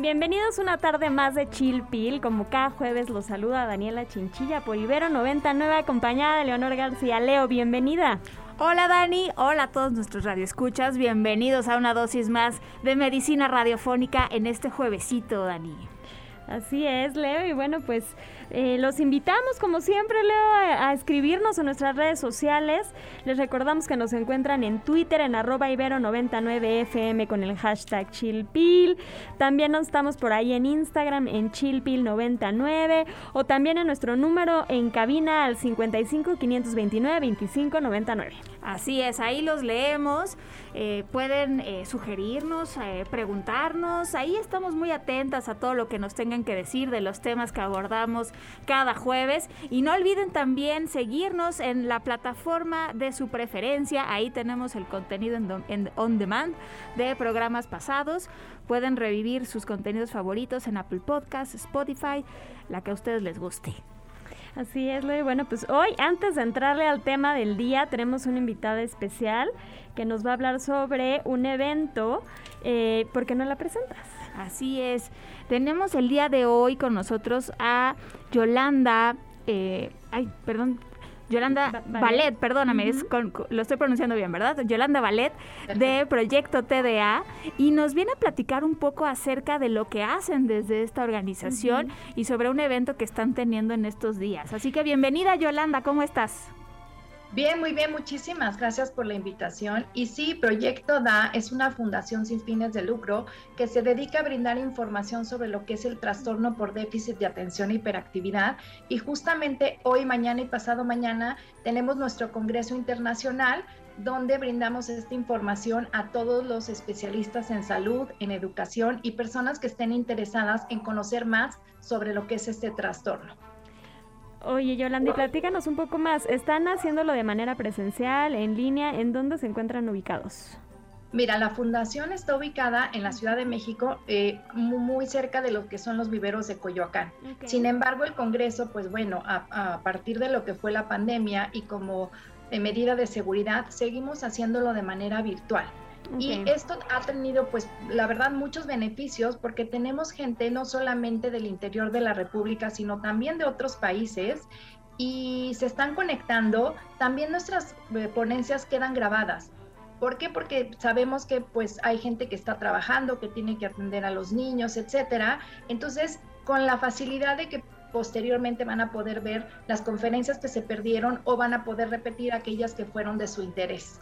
Bienvenidos una tarde más de Chill Pill. Como cada jueves los saluda Daniela Chinchilla por Ibero 99 acompañada de Leonor García. Leo, bienvenida. Hola Dani, hola a todos nuestros radioescuchas, bienvenidos a una dosis más de medicina radiofónica en este juevesito, Dani. Así es, Leo. Y bueno, pues eh, los invitamos, como siempre, Leo, a, escribirnos en nuestras redes sociales. Les recordamos que nos encuentran en Twitter, en arroba ibero99fm con el hashtag chillpil. También nos estamos por ahí en Instagram, en chillpil99. O también en nuestro número en cabina al 55 529 25 99. Así es, ahí los leemos, eh, pueden eh, sugerirnos, preguntarnos, ahí estamos muy atentas a todo lo que nos tengan que decir de los temas que abordamos cada jueves. Y no olviden también seguirnos en la plataforma de su preferencia, ahí tenemos el contenido en on demand de programas pasados, pueden revivir sus contenidos favoritos en Apple Podcasts, Spotify, la que a ustedes les guste. Así es, Luis. Bueno, pues hoy, antes de entrarle al tema del día, tenemos una invitada especial que nos va a hablar sobre un evento. Eh, ¿Por qué no la presentas? Así es. Tenemos el día de hoy con nosotros a Yolanda. Eh, ay, perdón, Yolanda Ballet, perdóname, lo estoy pronunciando bien, ¿verdad? Yolanda Ballet de Proyecto TDA y nos viene a platicar un poco acerca de lo que hacen desde esta organización y sobre un evento que están teniendo en estos días. Así que bienvenida Yolanda, ¿cómo estás? Bien, muy bien, muchísimas gracias por la invitación. Y sí, Proyecto DA es una fundación sin fines de lucro que se dedica a brindar información sobre lo que es el trastorno por déficit de atención e hiperactividad. Y justamente hoy, mañana y pasado mañana tenemos nuestro Congreso Internacional donde brindamos esta información a todos los especialistas en salud, en educación y personas que estén interesadas en conocer más sobre lo que es este trastorno. Oye, Yolanda, platícanos un poco más. ¿Están haciéndolo de manera presencial, en línea? ¿En dónde se encuentran ubicados? Mira, la fundación está ubicada en la Ciudad de México, eh, muy cerca de lo que son los viveros de Coyoacán. Sin embargo, el Congreso, pues bueno, a, partir de lo que fue la pandemia y como medida de seguridad, seguimos haciéndolo de manera virtual. Y esto ha tenido, pues, la verdad, muchos beneficios porque tenemos gente no solamente del interior de la República, sino también de otros países y se están conectando. También nuestras eh, ponencias quedan grabadas. ¿Por qué? Porque sabemos que pues hay gente que está trabajando, que tiene que atender a los niños, etcétera. Entonces, con la facilidad de que posteriormente van a poder ver las conferencias que se perdieron o van a poder repetir aquellas que fueron de su interés.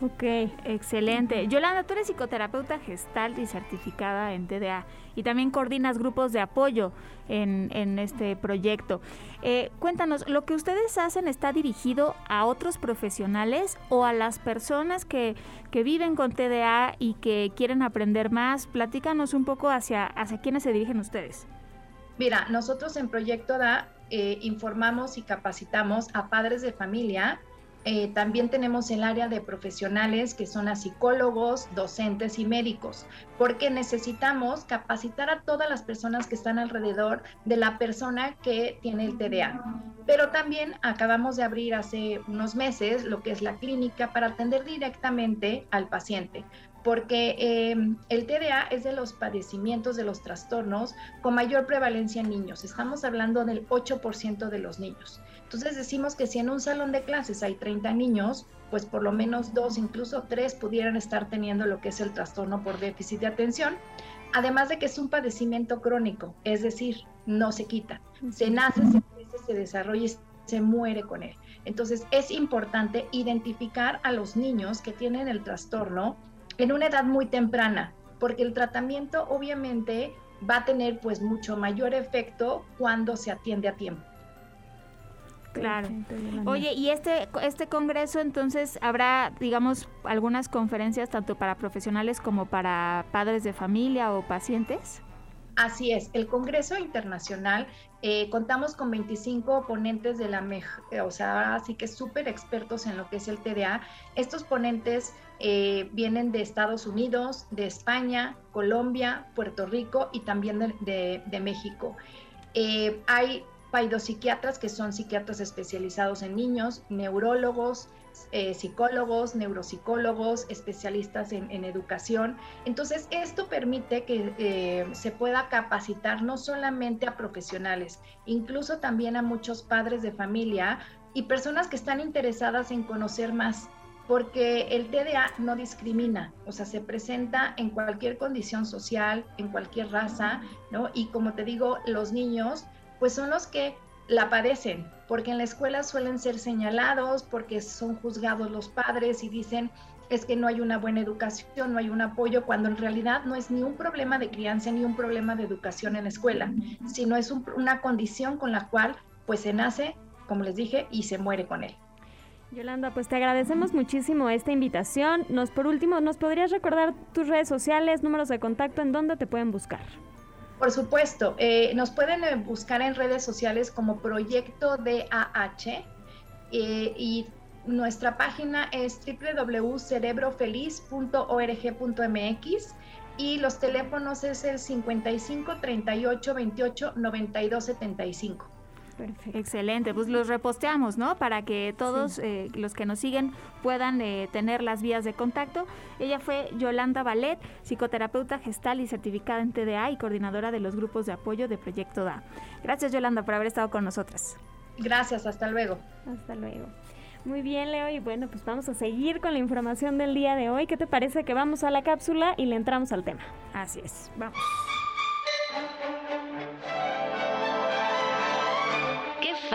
Ok, excelente. Yolanda, tú eres psicoterapeuta gestal y certificada en TDA y también coordinas grupos de apoyo en, este proyecto. Eh, cuéntanos, ¿lo que ustedes hacen está dirigido a otros profesionales o a las personas que, que viven con TDA y que quieren aprender más? Platícanos un poco hacia, hacia quiénes se dirigen ustedes. Mira, nosotros en Proyecto DA eh, informamos y capacitamos a padres de familia eh, también tenemos el área de profesionales que son a psicólogos, docentes y médicos, porque necesitamos capacitar a todas las personas que están alrededor de la persona que tiene el TDA. Pero también acabamos de abrir hace unos meses lo que es la clínica para atender directamente al paciente porque em, el TDA es de los padecimientos, de los trastornos con mayor prevalencia en niños. Estamos hablando del 8% de los niños. Entonces decimos que si en un salón de clases hay 30 niños, pues por lo menos dos, incluso tres pudieran estar teniendo lo que es el trastorno por déficit de atención. Además de que es un padecimiento crónico, es decir, no se quita. Se nace, se crece, se desarrolla y se muere con él. Entonces es importante identificar a los niños que tienen el trastorno en una edad muy temprana, porque el tratamiento obviamente va a tener pues mucho mayor efecto cuando se atiende a tiempo. Claro. Oye, ¿y este, este congreso entonces habrá, digamos, algunas conferencias tanto para profesionales como para padres de familia o pacientes? Así es, el Congreso Internacional eh, contamos con 25 ponentes de la eh, o sea, así que súper expertos en lo que es el TDA. Estos ponentes eh, vienen de Estados Unidos, de España, Colombia, Puerto Rico y también de, de México. hay paidopsiquiatras que son psiquiatras especializados en niños, neurólogos, eh, psicólogos, neuropsicólogos, especialistas en, educación. Entonces, esto permite que eh, se pueda capacitar no solamente a profesionales, incluso también a muchos padres de familia y personas que están interesadas en conocer más porque el TDA no discrimina, o sea, se presenta en cualquier condición social, en cualquier raza, ¿no? Y como te digo, los niños, pues son los que la padecen, porque en la escuela suelen ser señalados, porque son juzgados los padres y dicen es que no hay una buena educación, no hay un apoyo, cuando en realidad no es ni un problema de crianza ni un problema de educación en la escuela, sino es una condición con la cual pues se nace, como les dije, y se muere con él. Yolanda, pues te agradecemos muchísimo esta invitación. Nos por último, ¿nos podrías recordar tus redes sociales, números de contacto, en dónde te pueden buscar? Por supuesto, eh, nos pueden eh, buscar en redes sociales como Proyecto DAH eh, y nuestra página es www.cerebrofeliz.org.mx y los teléfonos es el 55 38 28 92 75. Excelente, pues los reposteamos, ¿no? Para que todos eh, los que nos siguen puedan eh, tener las vías de contacto. Ella fue Yolanda Ballet, psicoterapeuta gestal y certificada en TDA y coordinadora de los grupos de apoyo de Proyecto DA. Gracias Yolanda por haber estado con nosotras. Gracias, hasta luego. Hasta luego. Muy bien, Leo, y bueno, pues vamos a seguir con la información del día de hoy. ¿Qué te parece que vamos a la cápsula y le entramos al tema? Así es, vamos.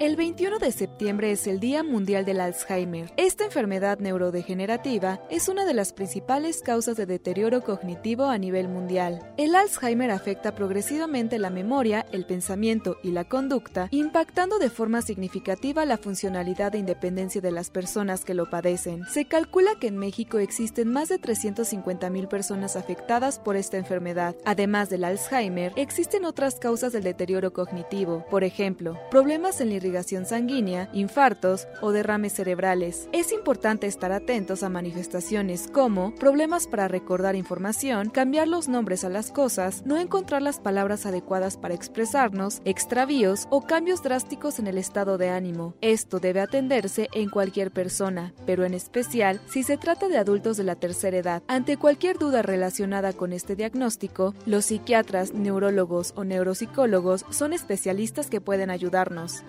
El 21 de septiembre es el Día Mundial del Alzheimer. Esta enfermedad neurodegenerativa es una de las principales causas de deterioro cognitivo a nivel mundial. El Alzheimer afecta progresivamente la memoria, el pensamiento y la conducta, impactando de forma significativa la funcionalidad e independencia de las personas que lo padecen. Se calcula que en México existen más de 350.000 personas afectadas por esta enfermedad. Además del Alzheimer, existen otras causas del deterioro cognitivo, por ejemplo, problemas en la irrigación sanguínea, infartos o derrames cerebrales. Es importante estar atentos a manifestaciones como problemas para recordar información, cambiar los nombres a las cosas, no encontrar las palabras adecuadas para expresarnos, extravíos o cambios drásticos en el estado de ánimo. Esto debe atenderse en cualquier persona, pero en especial si se trata de adultos de la tercera edad. Ante cualquier duda relacionada con este diagnóstico, los psiquiatras, neurólogos o neuropsicólogos son especialistas que pueden ayudarnos.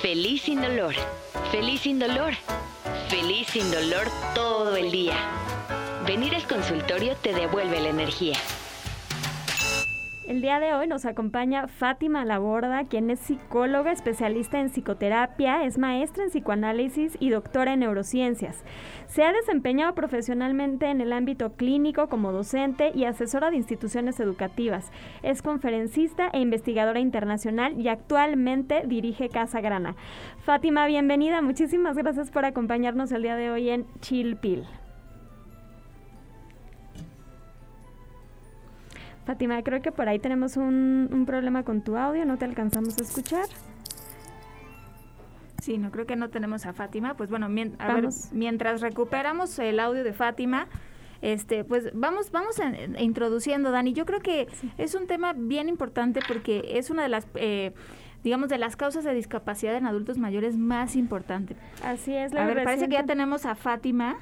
Feliz sin dolor, feliz sin dolor, feliz sin dolor todo el día. Venir al consultorio te devuelve la energía. El día de hoy nos acompaña Fátima Laborda, quien es psicóloga, especialista en psicoterapia, es maestra en psicoanálisis y doctora en neurociencias. Se ha desempeñado profesionalmente en el ámbito clínico como docente y asesora de instituciones educativas. Es conferencista e investigadora internacional y actualmente dirige Casa Grana. Fátima, bienvenida. Muchísimas gracias por acompañarnos el día de hoy en Chilpil. Fátima, creo que por ahí tenemos un, problema con tu audio, no te alcanzamos a escuchar. Sí, no creo que no tenemos a Fátima. Pues bueno, mientras recuperamos el audio de Fátima, este, pues vamos, vamos introduciendo, Dani. Yo creo que es un tema bien importante porque es una de las, eh, digamos, de las causas de discapacidad en adultos mayores más importante. Así es. La a ver, parece que ya tenemos a Fátima.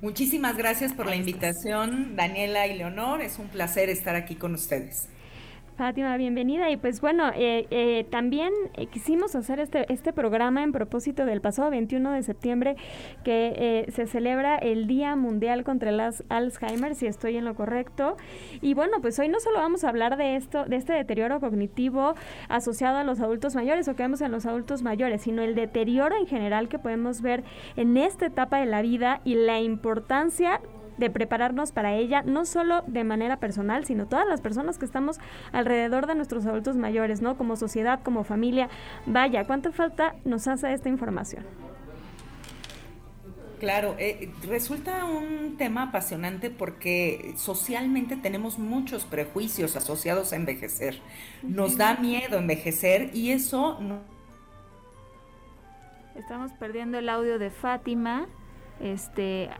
Muchísimas gracias por la invitación, Daniela y Leonor. Es un placer estar aquí con ustedes. Fátima, bienvenida. Y pues bueno, eh, eh, también eh, quisimos hacer este, este programa en propósito del pasado 21 de septiembre que se celebra el Día Mundial contra el Alzheimer, si estoy en lo correcto. Y bueno, pues hoy no solo vamos a hablar de esto, de este deterioro cognitivo asociado a los adultos mayores o que vemos en los adultos mayores, sino el deterioro en general que podemos ver en esta etapa de la vida y la importancia de prepararnos para ella, no solo de manera personal, sino todas las personas que estamos alrededor de nuestros adultos mayores, ¿no? Como sociedad, como familia. Vaya, ¿cuánta falta nos hace esta información? Claro, eh, resulta un tema apasionante porque socialmente tenemos muchos prejuicios asociados a envejecer. Nos da miedo envejecer y eso no... Estamos perdiendo el audio de Fátima. Este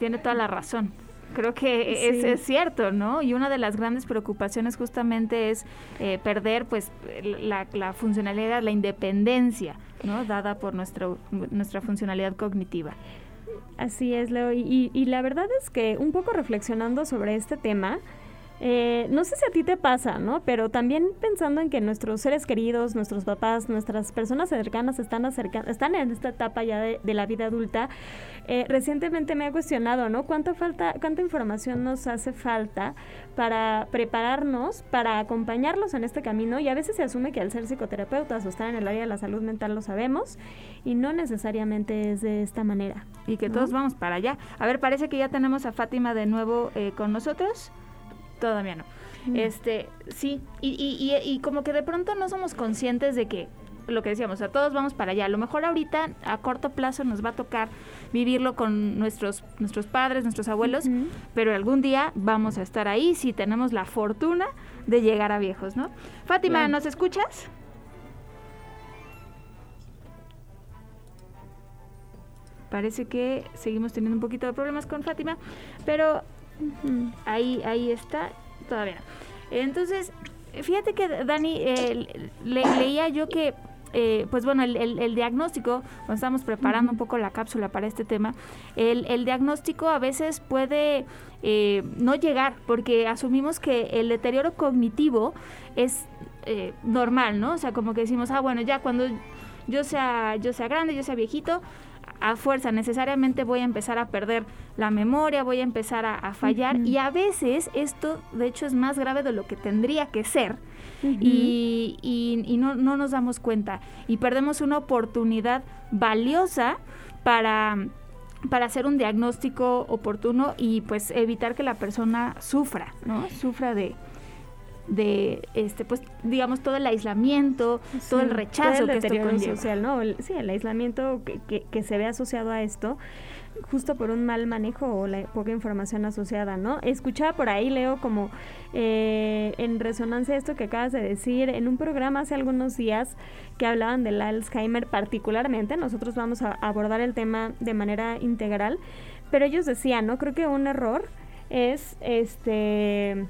tiene toda la razón. Creo que es, cierto, ¿no? Y una de las grandes preocupaciones justamente es eh, perder pues la, la funcionalidad, la independencia ¿no? dada por nuestro, nuestra funcionalidad cognitiva. Así es, Leo. Y, y, la verdad es que un poco reflexionando sobre este tema, eh, no sé si a ti te pasa, ¿no? Pero también pensando en que nuestros seres queridos, nuestros papás, nuestras personas cercanas están, están en esta etapa ya de, la vida adulta, eh, recientemente me he cuestionado, ¿no? ¿Cuánta, falta, ¿Cuánta información nos hace falta para prepararnos, para acompañarlos en este camino? Y a veces se asume que al ser psicoterapeutas o estar en el área de la salud mental lo sabemos y no necesariamente es de esta manera. Y que todos vamos para allá. A ver, parece que ya tenemos a Fátima de nuevo eh, con nosotros. Todavía no. Este, sí, y, y, y, como que de pronto no somos conscientes de que lo que decíamos, a todos vamos para allá. A lo mejor ahorita a corto plazo nos va a tocar vivirlo con nuestros nuestros padres, nuestros abuelos, pero algún día vamos a estar ahí si tenemos la fortuna de llegar a viejos, ¿no? Fátima, ¿nos escuchas? Parece que seguimos teniendo un poquito de problemas con Fátima, pero Ahí, ahí está, todavía Entonces, fíjate que Dani, eh, leía yo que, eh, pues bueno, el, diagnóstico, cuando estamos preparando un poco la cápsula para este tema, el, diagnóstico a veces puede eh, no llegar porque asumimos que el deterioro cognitivo es normal, ¿no? O sea, como que decimos, ah, bueno, ya cuando yo sea, yo sea grande, yo sea viejito, a fuerza necesariamente voy a empezar a perder la memoria, voy a empezar a, fallar. Y a veces esto de hecho es más grave de lo que tendría que ser. Y, y, no, no nos damos cuenta. Y perdemos una oportunidad valiosa para para hacer un diagnóstico oportuno y pues evitar que la persona sufra, ¿no? Sufra de, de este pues digamos todo el aislamiento todo el rechazo que esto social no sí el aislamiento que, que, se ve asociado a esto justo por un mal manejo o la poca información asociada, ¿no? Escuchaba por ahí, Leo, como eh, en resonancia esto que acabas de decir, en un programa hace algunos días que hablaban del Alzheimer particularmente, nosotros vamos a abordar el tema de manera integral, pero ellos decían, ¿no? Creo que un error es, este,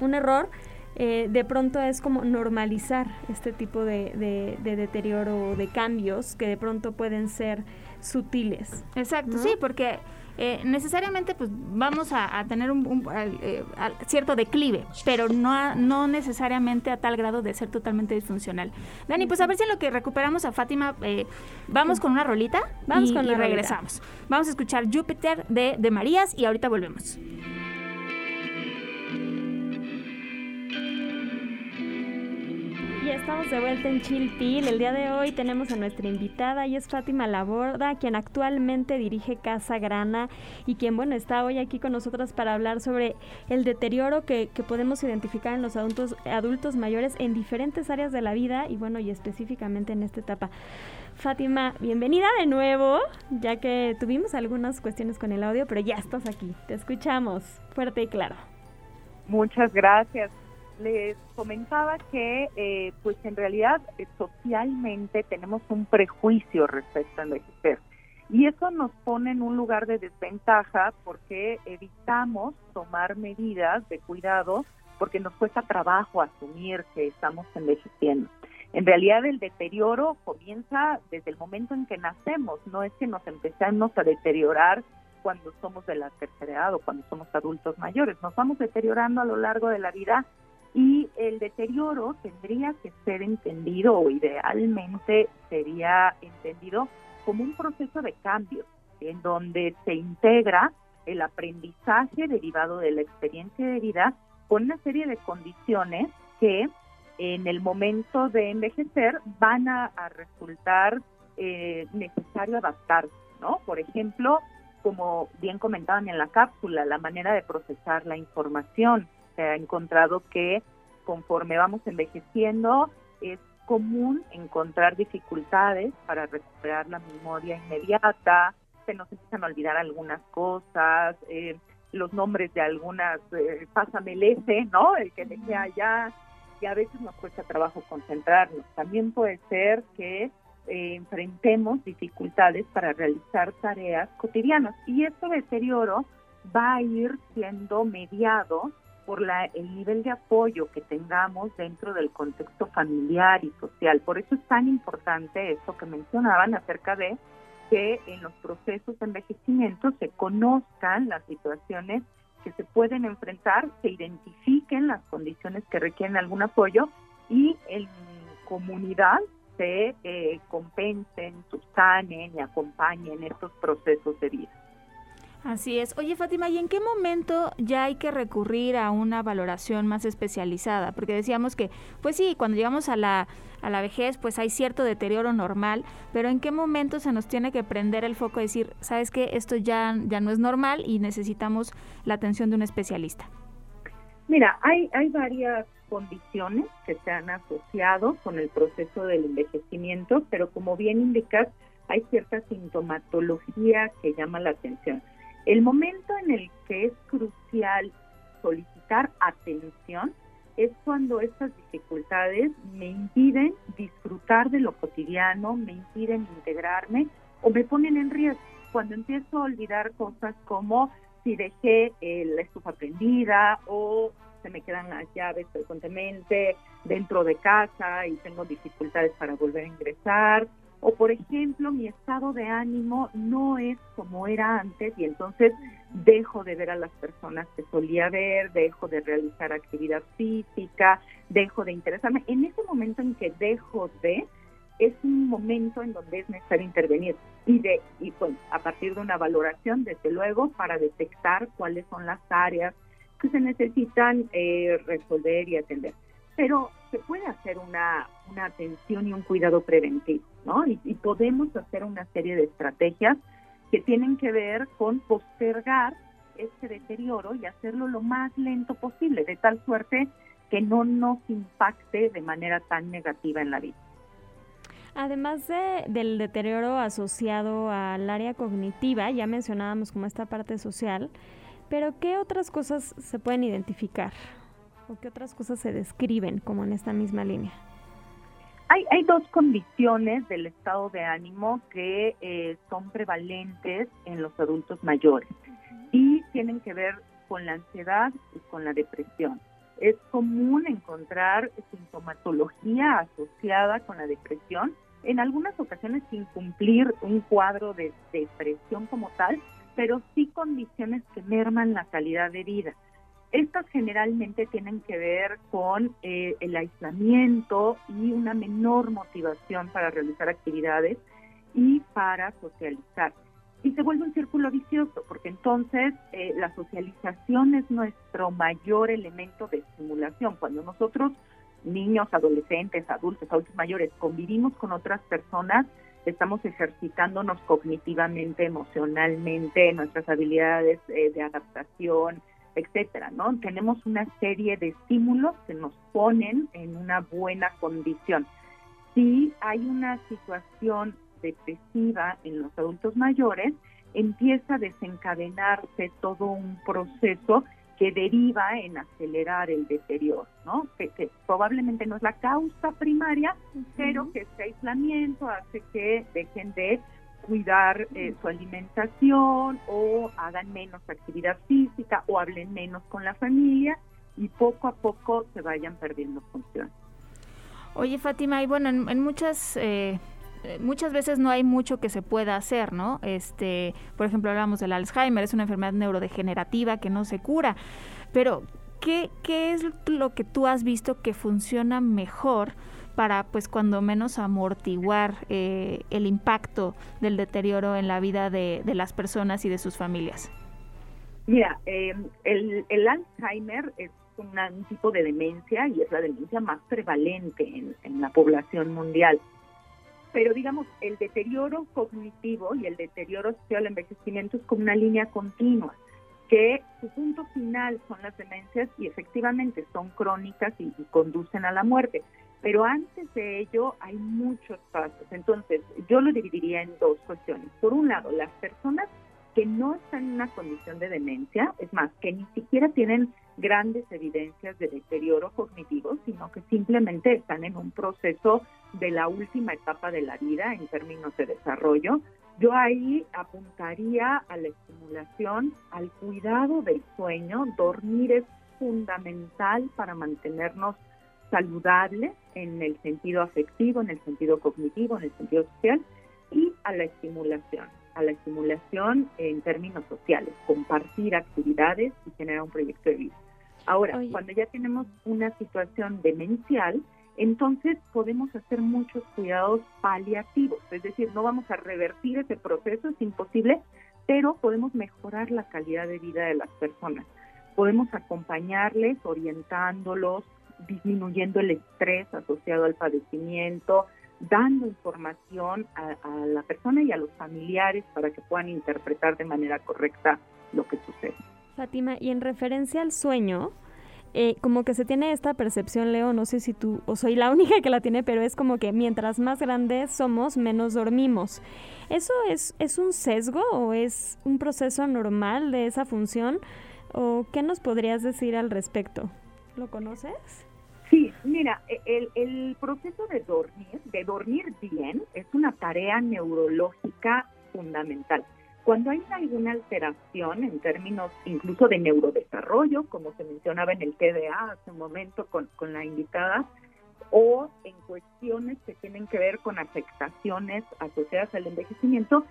un error eh, de pronto es como normalizar este tipo de, de, deterioro o de cambios que de pronto pueden ser sutiles. Exacto, sí, porque eh, necesariamente pues vamos a, tener un, eh, cierto declive, pero no, no necesariamente a tal grado de ser totalmente disfuncional. Dani, pues a ver si en lo que recuperamos a Fátima, vamos con una rolita vamos con y regresamos. Vamos a escuchar Júpiter de, de Marías y ahorita volvemos. Ya estamos de vuelta en Chilpil. El día de hoy tenemos a nuestra invitada y es Fátima Laborda, quien actualmente dirige Casa Grana y quien, bueno, está hoy aquí con nosotras para hablar sobre el deterioro que, podemos identificar en los adultos, adultos mayores en diferentes áreas de la vida y, bueno, y específicamente en esta etapa. Fátima, bienvenida de nuevo, ya que tuvimos algunas cuestiones con el audio, pero ya estás aquí. Te escuchamos fuerte y claro. Muchas gracias les comentaba que eh, pues en realidad eh, socialmente tenemos un prejuicio respecto a envejecer. Y eso nos pone en un lugar de desventaja porque evitamos tomar medidas de cuidado porque nos cuesta trabajo asumir que estamos envejeciendo. En realidad el deterioro comienza desde el momento en que nacemos, no es que nos empezamos a deteriorar cuando somos de la tercera edad o cuando somos adultos mayores, nos vamos deteriorando a lo largo de la vida y el deterioro tendría que ser entendido o idealmente sería entendido como un proceso de cambio en donde se integra el aprendizaje derivado de la experiencia de vida con una serie de condiciones que en el momento de envejecer van a, resultar eh, necesario adaptarse, ¿no? Por ejemplo, como bien comentaban en la cápsula, la manera de procesar la información. Se ha encontrado que conforme vamos envejeciendo es común encontrar dificultades para recuperar la memoria inmediata, se nos empiezan a olvidar algunas cosas, eh, los nombres de algunas, eh, pásame el ese, ¿no? El que dejé allá, y a veces nos cuesta trabajo concentrarnos. También puede ser que eh, enfrentemos dificultades para realizar tareas cotidianas y este deterioro va a ir siendo mediado por la, el nivel de apoyo que tengamos dentro del contexto familiar y social. Por eso es tan importante esto que mencionaban acerca de que en los procesos de envejecimiento se conozcan las situaciones que se pueden enfrentar, se identifiquen las condiciones que requieren algún apoyo y en comunidad se eh, compensen, subsanen y acompañen estos procesos de vida. Así es. Oye, Fátima, ¿y en qué momento ya hay que recurrir a una valoración más especializada? Porque decíamos que, pues sí, cuando llegamos a la, a la vejez, pues hay cierto deterioro normal, pero ¿en qué momento se nos tiene que prender el foco y decir, sabes que esto ya, ya no es normal y necesitamos la atención de un especialista? Mira, hay, hay varias condiciones que se han asociado con el proceso del envejecimiento, pero como bien indicas, hay cierta sintomatología que llama la atención. El momento en el que es crucial solicitar atención es cuando estas dificultades me impiden disfrutar de lo cotidiano, me impiden integrarme o me ponen en riesgo. Cuando empiezo a olvidar cosas como si dejé la estufa prendida o se me quedan las llaves frecuentemente dentro de casa y tengo dificultades para volver a ingresar o por ejemplo mi estado de ánimo no es como era antes y entonces dejo de ver a las personas que solía ver, dejo de realizar actividad física, dejo de interesarme. En ese momento en que dejo de, es un momento en donde es necesario intervenir y de y a partir de una valoración desde luego para detectar cuáles son las áreas que se necesitan eh, resolver y atender pero se puede hacer una, atención y un cuidado preventivo, ¿no? Y, podemos hacer una serie de estrategias que tienen que ver con postergar este deterioro y hacerlo lo más lento posible, de tal suerte que no nos impacte de manera tan negativa en la vida. Además de, del deterioro asociado al área cognitiva, ya mencionábamos como esta parte social, pero ¿qué otras cosas se pueden identificar? ¿O qué otras cosas se describen como en esta misma línea? Hay, hay dos condiciones del estado de ánimo que eh, son prevalentes en los adultos mayores y tienen que ver con la ansiedad y con la depresión. Es común encontrar sintomatología asociada con la depresión, en algunas ocasiones sin cumplir un cuadro de depresión como tal, pero sí condiciones que merman la calidad de vida. Estas generalmente tienen que ver con eh, el aislamiento y una menor motivación para realizar actividades y para socializar. Y se vuelve un círculo vicioso, porque entonces eh, la socialización es nuestro mayor elemento de estimulación. Cuando nosotros, niños, adolescentes, adultos, adultos mayores, convivimos con otras personas, estamos ejercitándonos cognitivamente, emocionalmente, nuestras habilidades eh, de adaptación, etcétera, ¿no? Tenemos una serie de estímulos que nos ponen en una buena condición. Si hay una situación depresiva en los adultos mayores, empieza a desencadenarse todo un proceso que deriva en acelerar el deterioro, ¿no? Que, probablemente no es la causa primaria, pero que este aislamiento hace que dejen de cuidar eh, su alimentación o hagan menos actividad física o hablen menos con la familia y poco a poco se vayan perdiendo función. Oye Fátima, y bueno, en, muchas... Eh, muchas veces no hay mucho que se pueda hacer, ¿no? Este, por ejemplo, hablamos del Alzheimer, es una enfermedad neurodegenerativa que no se cura, pero ¿qué, qué es lo que tú has visto que funciona mejor para pues cuando menos amortiguar eh, el impacto del deterioro en la vida de, las personas y de sus familias? Mira, em, el, Alzheimer es un tipo de demencia y es la demencia más prevalente en, la población mundial. pero digamos, el deterioro cognitivo y el deterioro social envejecimiento es como una línea continua, que su punto final son las demencias y efectivamente son crónicas y conducen a la muerte. Pero antes de ello hay muchos pasos. Entonces, yo lo dividiría en dos cuestiones. Por un lado, las personas que no están en una condición de demencia, es más, que ni siquiera tienen grandes evidencias de deterioro cognitivo, sino que simplemente están en un proceso de la última etapa de la vida en términos de desarrollo. Yo ahí apuntaría a la estimulación, al cuidado del sueño. Dormir es fundamental para mantenernos saludables en el sentido afectivo, en el sentido cognitivo, en el sentido social, y a la estimulación a la estimulación en términos sociales, compartir actividades y generar un proyecto de vida. Ahora, cuando ya tenemos una situación demencial, entonces podemos hacer muchos cuidados paliativos, es decir, no vamos a revertir ese proceso, es imposible, pero podemos mejorar la calidad de vida de las personas. Podemos acompañarles, orientándolos, disminuyendo el estrés asociado al padecimiento, dando información a, la persona y a los familiares para que puedan interpretar de manera correcta lo que sucede. Fátima, y en referencia al sueño, eh, como que se tiene esta percepción, Leo, no sé si tú o soy la única que la tiene, pero es como que mientras más grandes somos, menos dormimos. ¿Eso es, es un sesgo o es un proceso normal de esa función? ¿O qué nos podrías decir al respecto? ¿Lo conoces? Mira, e, el, proceso de dormir, de dormir bien, es una tarea neurológica fundamental. Cuando hay alguna alteración en términos incluso de neurodesarrollo, como se mencionaba en el TDA hace un momento con, con la invitada, o en cuestiones que tienen que ver con afectaciones asociadas al envejecimiento,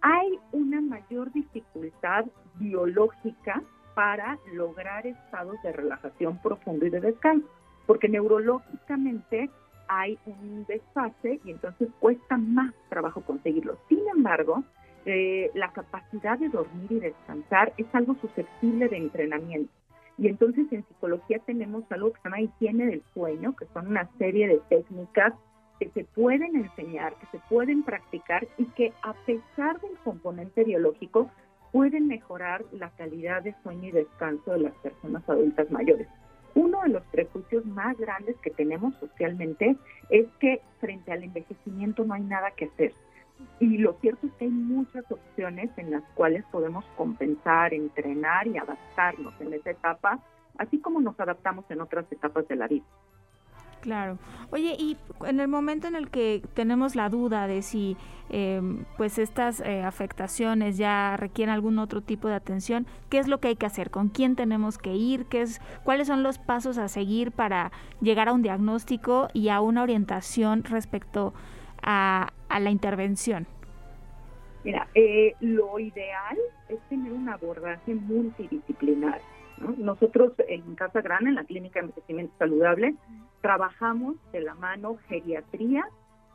hay una mayor dificultad biológica para lograr estados de relajación profundo y de descanso porque neurológicamente hay un desfase y entonces cuesta más trabajo conseguirlo. Sin embargo, eh, la capacidad de dormir y descansar es algo susceptible de entrenamiento. Y entonces en psicología tenemos algo que se llama higiene del sueño, que son una serie de técnicas que se pueden enseñar, que se pueden practicar y que a pesar del componente biológico pueden mejorar la calidad de sueño y descanso de las personas adultas mayores. De los prejuicios más grandes que tenemos socialmente es que frente al envejecimiento no hay nada que hacer. Y lo cierto es que hay muchas opciones en las cuales podemos compensar, entrenar y adaptarnos en esa etapa, así como nos adaptamos en otras etapas de la vida. Claro. Oye, y en el momento en el que tenemos la duda de si em, pues estas eh, afectaciones ya requieren algún otro tipo de atención, ¿qué es lo que hay que hacer? ¿Con quién tenemos que ir? ¿Qué es, ¿Cuáles son los pasos a seguir para llegar a un diagnóstico y a una orientación respecto a, la intervención? Mira, eh, lo ideal es tener un abordaje multidisciplinar. Nosotros en Casa Grande, en la Clínica de Envejecimiento Saludable, trabajamos de la mano geriatría,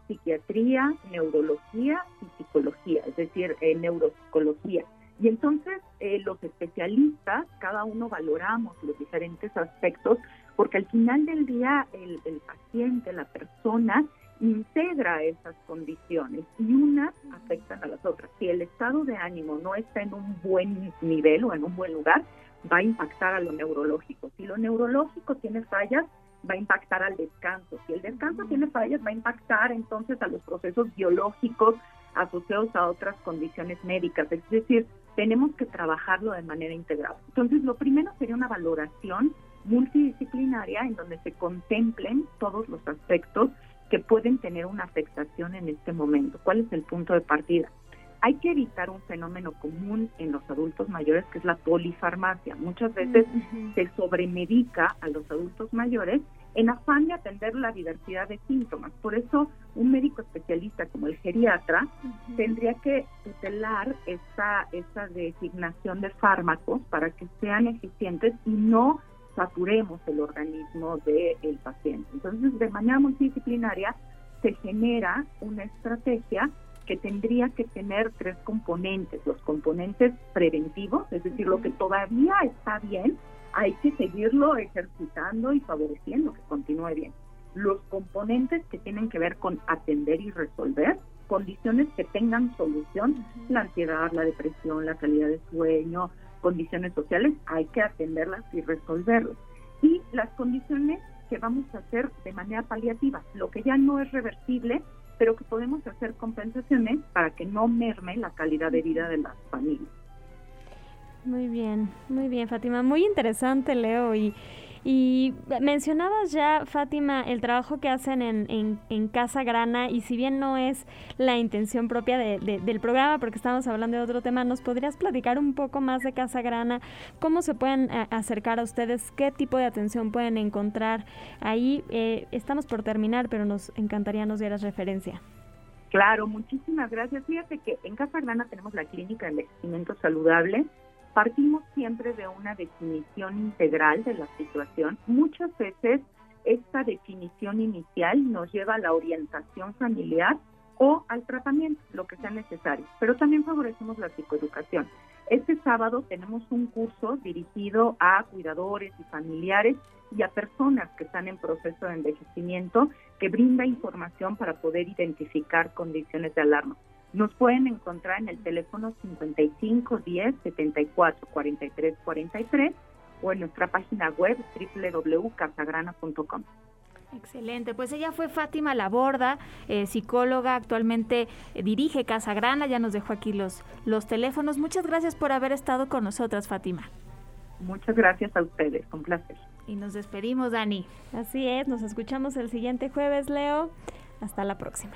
psiquiatría, neurología y psicología, es decir, eh, neuropsicología. Y entonces eh, los especialistas, cada uno valoramos los diferentes aspectos, porque al final del día el, el paciente, la persona, integra esas condiciones y unas afectan a las otras. Si el estado de ánimo no está en un buen nivel o en un buen lugar, va a impactar a lo neurológico. Si lo neurológico tiene fallas, va a impactar al descanso. Si el descanso tiene fallas, va a impactar entonces a los procesos biológicos asociados a otras condiciones médicas. Es decir, tenemos que trabajarlo de manera integral. Entonces, lo primero sería una valoración multidisciplinaria en donde se contemplen todos los aspectos que pueden tener una afectación en este momento. ¿Cuál es el punto de partida? Hay que evitar un fenómeno común en los adultos mayores que es la polifarmacia. Muchas veces se sobremedica a los adultos mayores en afán de atender la diversidad de síntomas. Por eso un médico especialista como el geriatra tendría que tutelar esa, esa designación de fármacos para que sean eficientes y no saturemos el organismo del paciente. Entonces, de manera multidisciplinaria se genera una estrategia que tendría que tener tres componentes. Los componentes preventivos, es decir, lo que todavía está bien, hay que seguirlo ejercitando y favoreciendo que continúe bien. los componentes que tienen que ver con atender y resolver condiciones que tengan solución, la ansiedad, la depresión, la calidad de sueño, condiciones sociales, hay que atenderlas y resolverlas. Y las condiciones que vamos a hacer de manera paliativa, lo que ya no es reversible, pero que podemos hacer compensaciones para que no merme la calidad de vida de las familias. Muy bien, muy bien, Fátima. Muy interesante, Leo. Y, y mencionabas ya, Fátima, el trabajo que hacen en, en, Casa Grana y si bien no es la intención propia del programa, porque estamos hablando de otro tema, ¿nos podrías platicar un poco más de Casa Grana? ¿Cómo se pueden eh, acercar a ustedes? ¿Qué tipo de atención pueden encontrar ahí? Eh, estamos por terminar, pero nos encantaría nos dieras referencia. Claro, muchísimas gracias. Fíjate que en Casa Grana tenemos la clínica de envejecimiento saludable Partimos siempre de una definición integral de la situación. Muchas veces esta definición inicial nos lleva a la orientación familiar o al tratamiento, lo que sea necesario, pero también favorecemos la psicoeducación. Este sábado tenemos un curso dirigido a cuidadores y familiares y a personas que están en proceso de envejecimiento que brinda información para poder identificar condiciones de alarma. Nos pueden encontrar en el teléfono 55 10 74 43 43 o en nuestra página web www.casagrana.com. Excelente, pues ella fue Fátima Laborda, eh, psicóloga, actualmente eh, dirige Casa Grana, ya nos dejó aquí los, los teléfonos. Muchas gracias por haber estado con nosotras, Fátima. Muchas gracias a ustedes, un placer. Y nos despedimos, Dani. Así es, nos escuchamos el siguiente jueves, Leo. Hasta la próxima.